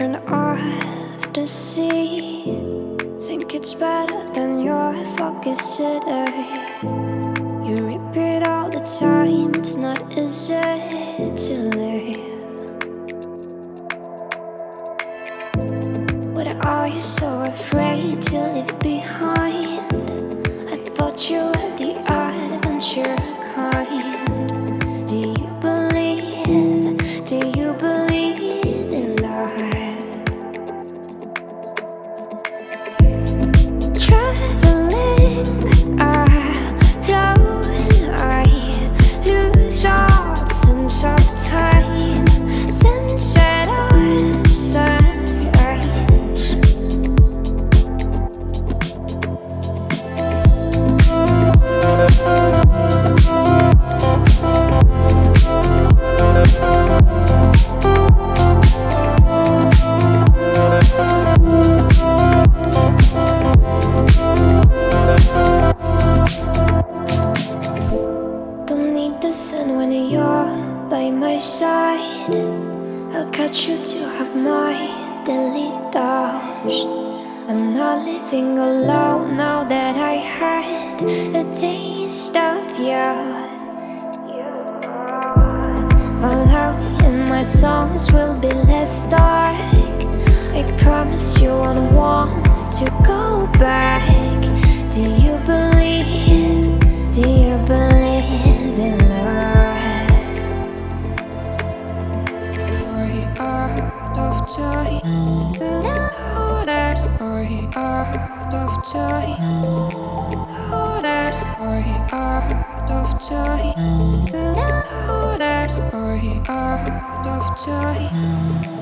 Front of the sea. Think it's better than your focus city. You repeat all the time, it's not easy to live. What are you so afraid to leave behind? Side. I'll catch you to have my daily dose. I'm not living alone now that I had a taste of you. Alone in my songs will be less dark. I promise you won't want to go back. Do you believe? Do you believe joy. Oh, that story out of joy. Oh, that story out of joy. Oh, that story out of joy.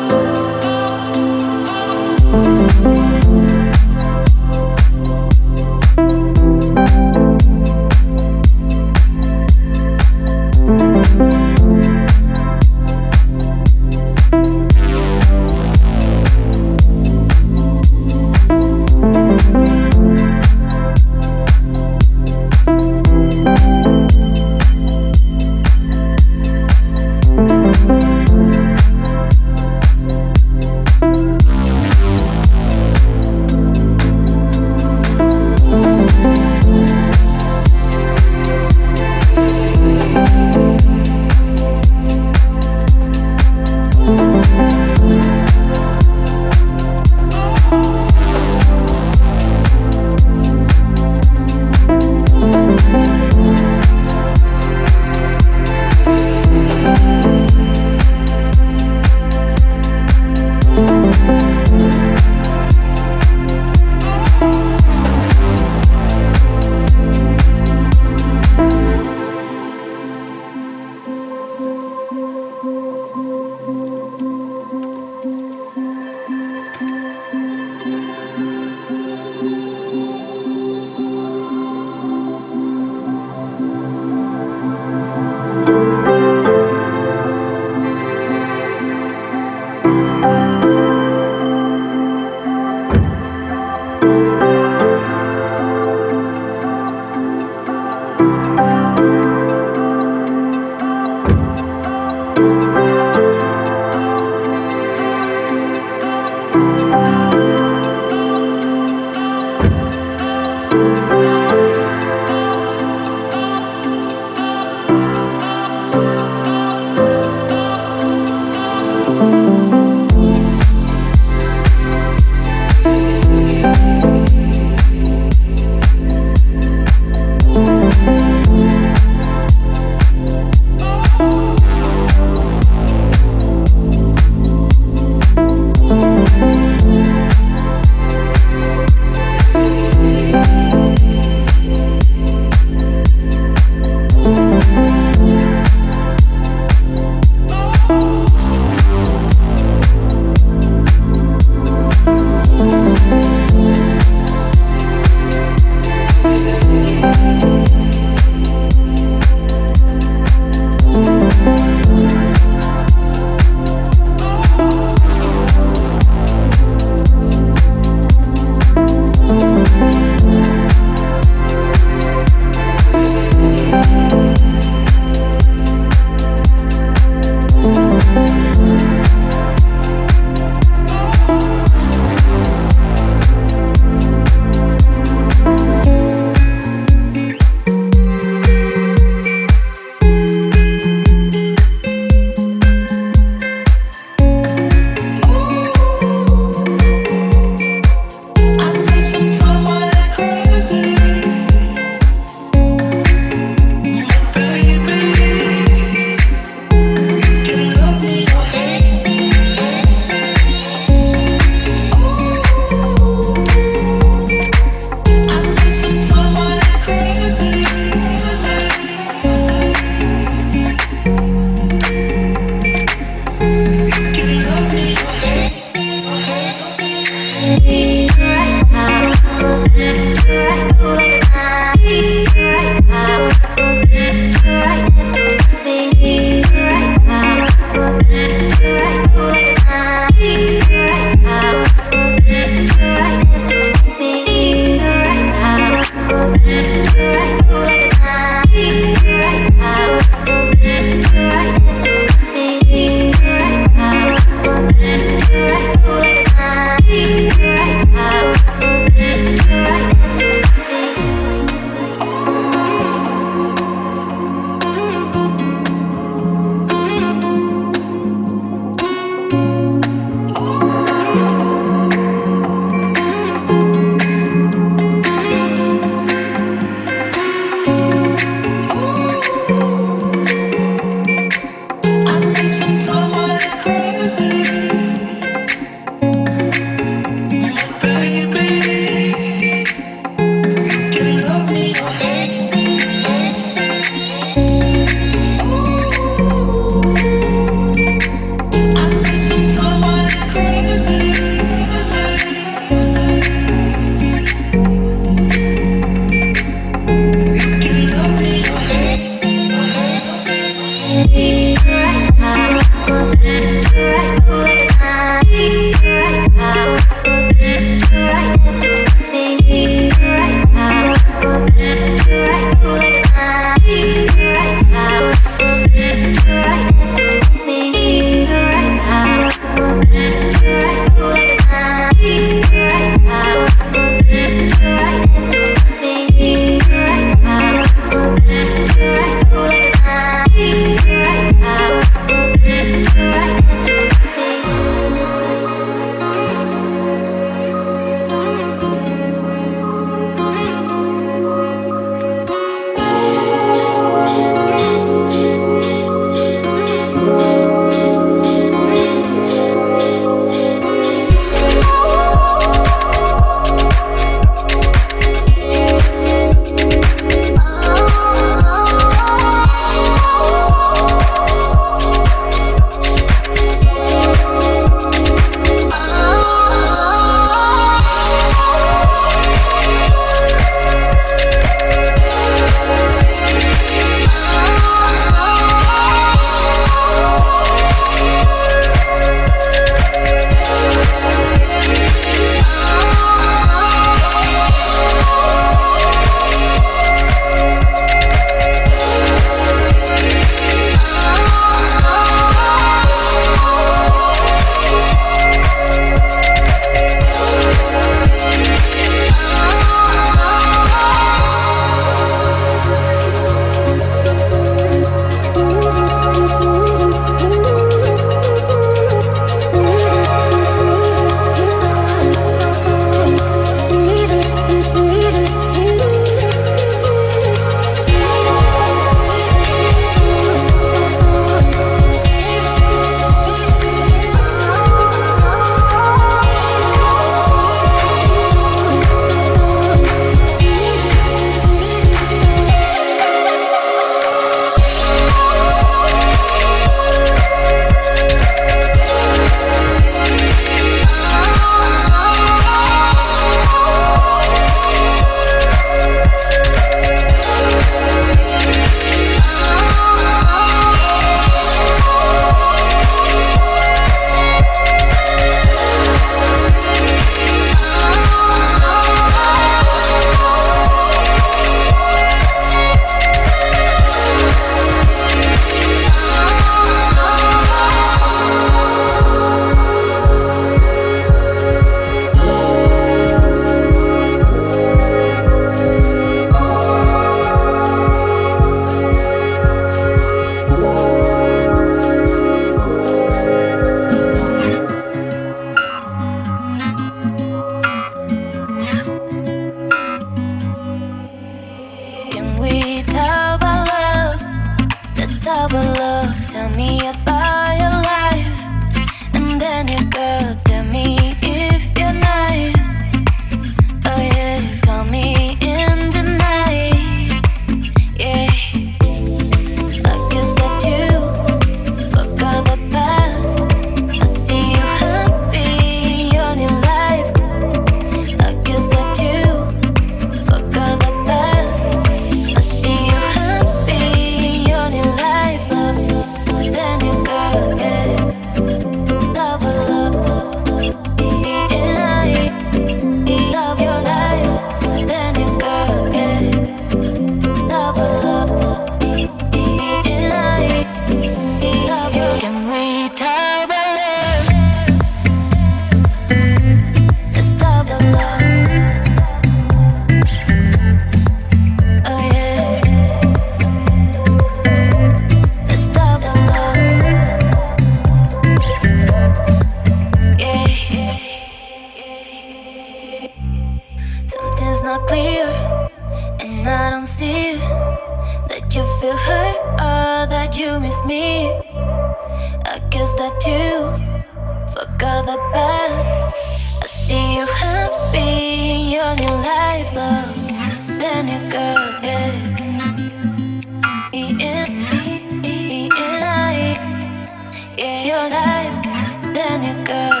Then